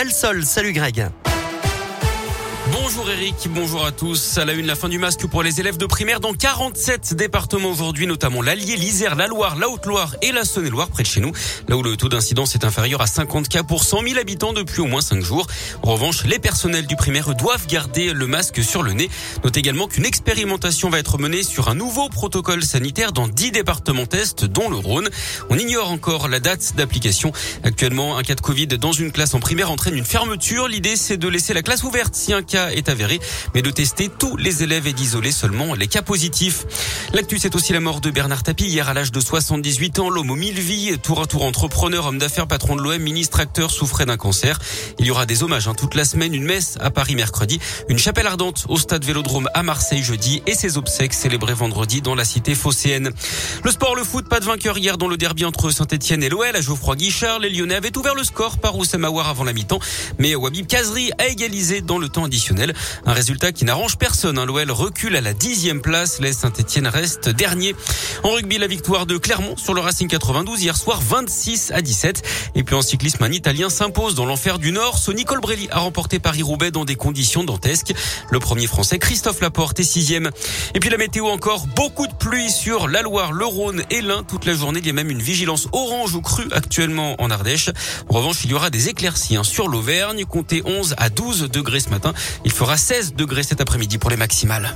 El Sol, salut Greg. Bonjour Eric, bonjour à tous. À la une, la fin du masque pour les élèves de primaire dans 47 départements aujourd'hui, notamment l'Allier, l'Isère, la Loire, la Haute-Loire et la Saône-et-Loire près de chez nous, là où le taux d'incidence est inférieur à 50 cas pour 100 000 habitants depuis au moins 5 jours. En revanche, les personnels du primaire doivent garder le masque sur le nez. Note également qu'une expérimentation va être menée sur un nouveau protocole sanitaire dans 10 départements tests, dont le Rhône. On ignore encore la date d'application. Actuellement, un cas de Covid dans une classe en primaire entraîne une fermeture. L'idée, c'est de laisser la classe ouverte si un cas est avéré, mais de tester tous les élèves et d'isoler seulement les cas positifs. L'actu, c'est aussi la mort de Bernard Tapie hier à l'âge de 78 ans. L'homme aux mille vies, tour à tour entrepreneur, homme d'affaires, patron de l'OM, ministre, acteur, souffrait d'un cancer. Il y aura des hommages hein, toute la semaine, une messe à Paris mercredi, une chapelle ardente au stade Vélodrome à Marseille jeudi et ses obsèques célébrées vendredi dans la cité phocéenne. Le sport, le foot, pas de vainqueur hier dans le derby entre Saint-Etienne et l'OL à Geoffroy Guichard. Les Lyonnais avaient ouvert le score par Oussama avant la mi-temps, mais Wabib Kazri a égalisé dans le temps additionnel. Un résultat qui n'arrange personne. Hein. L'OL recule à la dixième place. Les Saint-Etienne dernier. En rugby, la victoire de Clermont sur le Racing 92 hier soir 26 à 17. Et puis en cyclisme, un Italien s'impose dans l'enfer du Nord. Sonny Colbrelli a remporté Paris-Roubaix dans des conditions dantesques. Le premier français, Christophe Laporte, est sixième. Et puis la météo encore, beaucoup de pluie sur la Loire, le Rhône et l'Ain toute la journée. Il y a même une vigilance orange ou crue actuellement en Ardèche. En revanche, il y aura des éclaircies hein, sur l'Auvergne. Comptez 11 à 12 degrés ce matin. Il fera 16 degrés cet après-midi pour les maximales.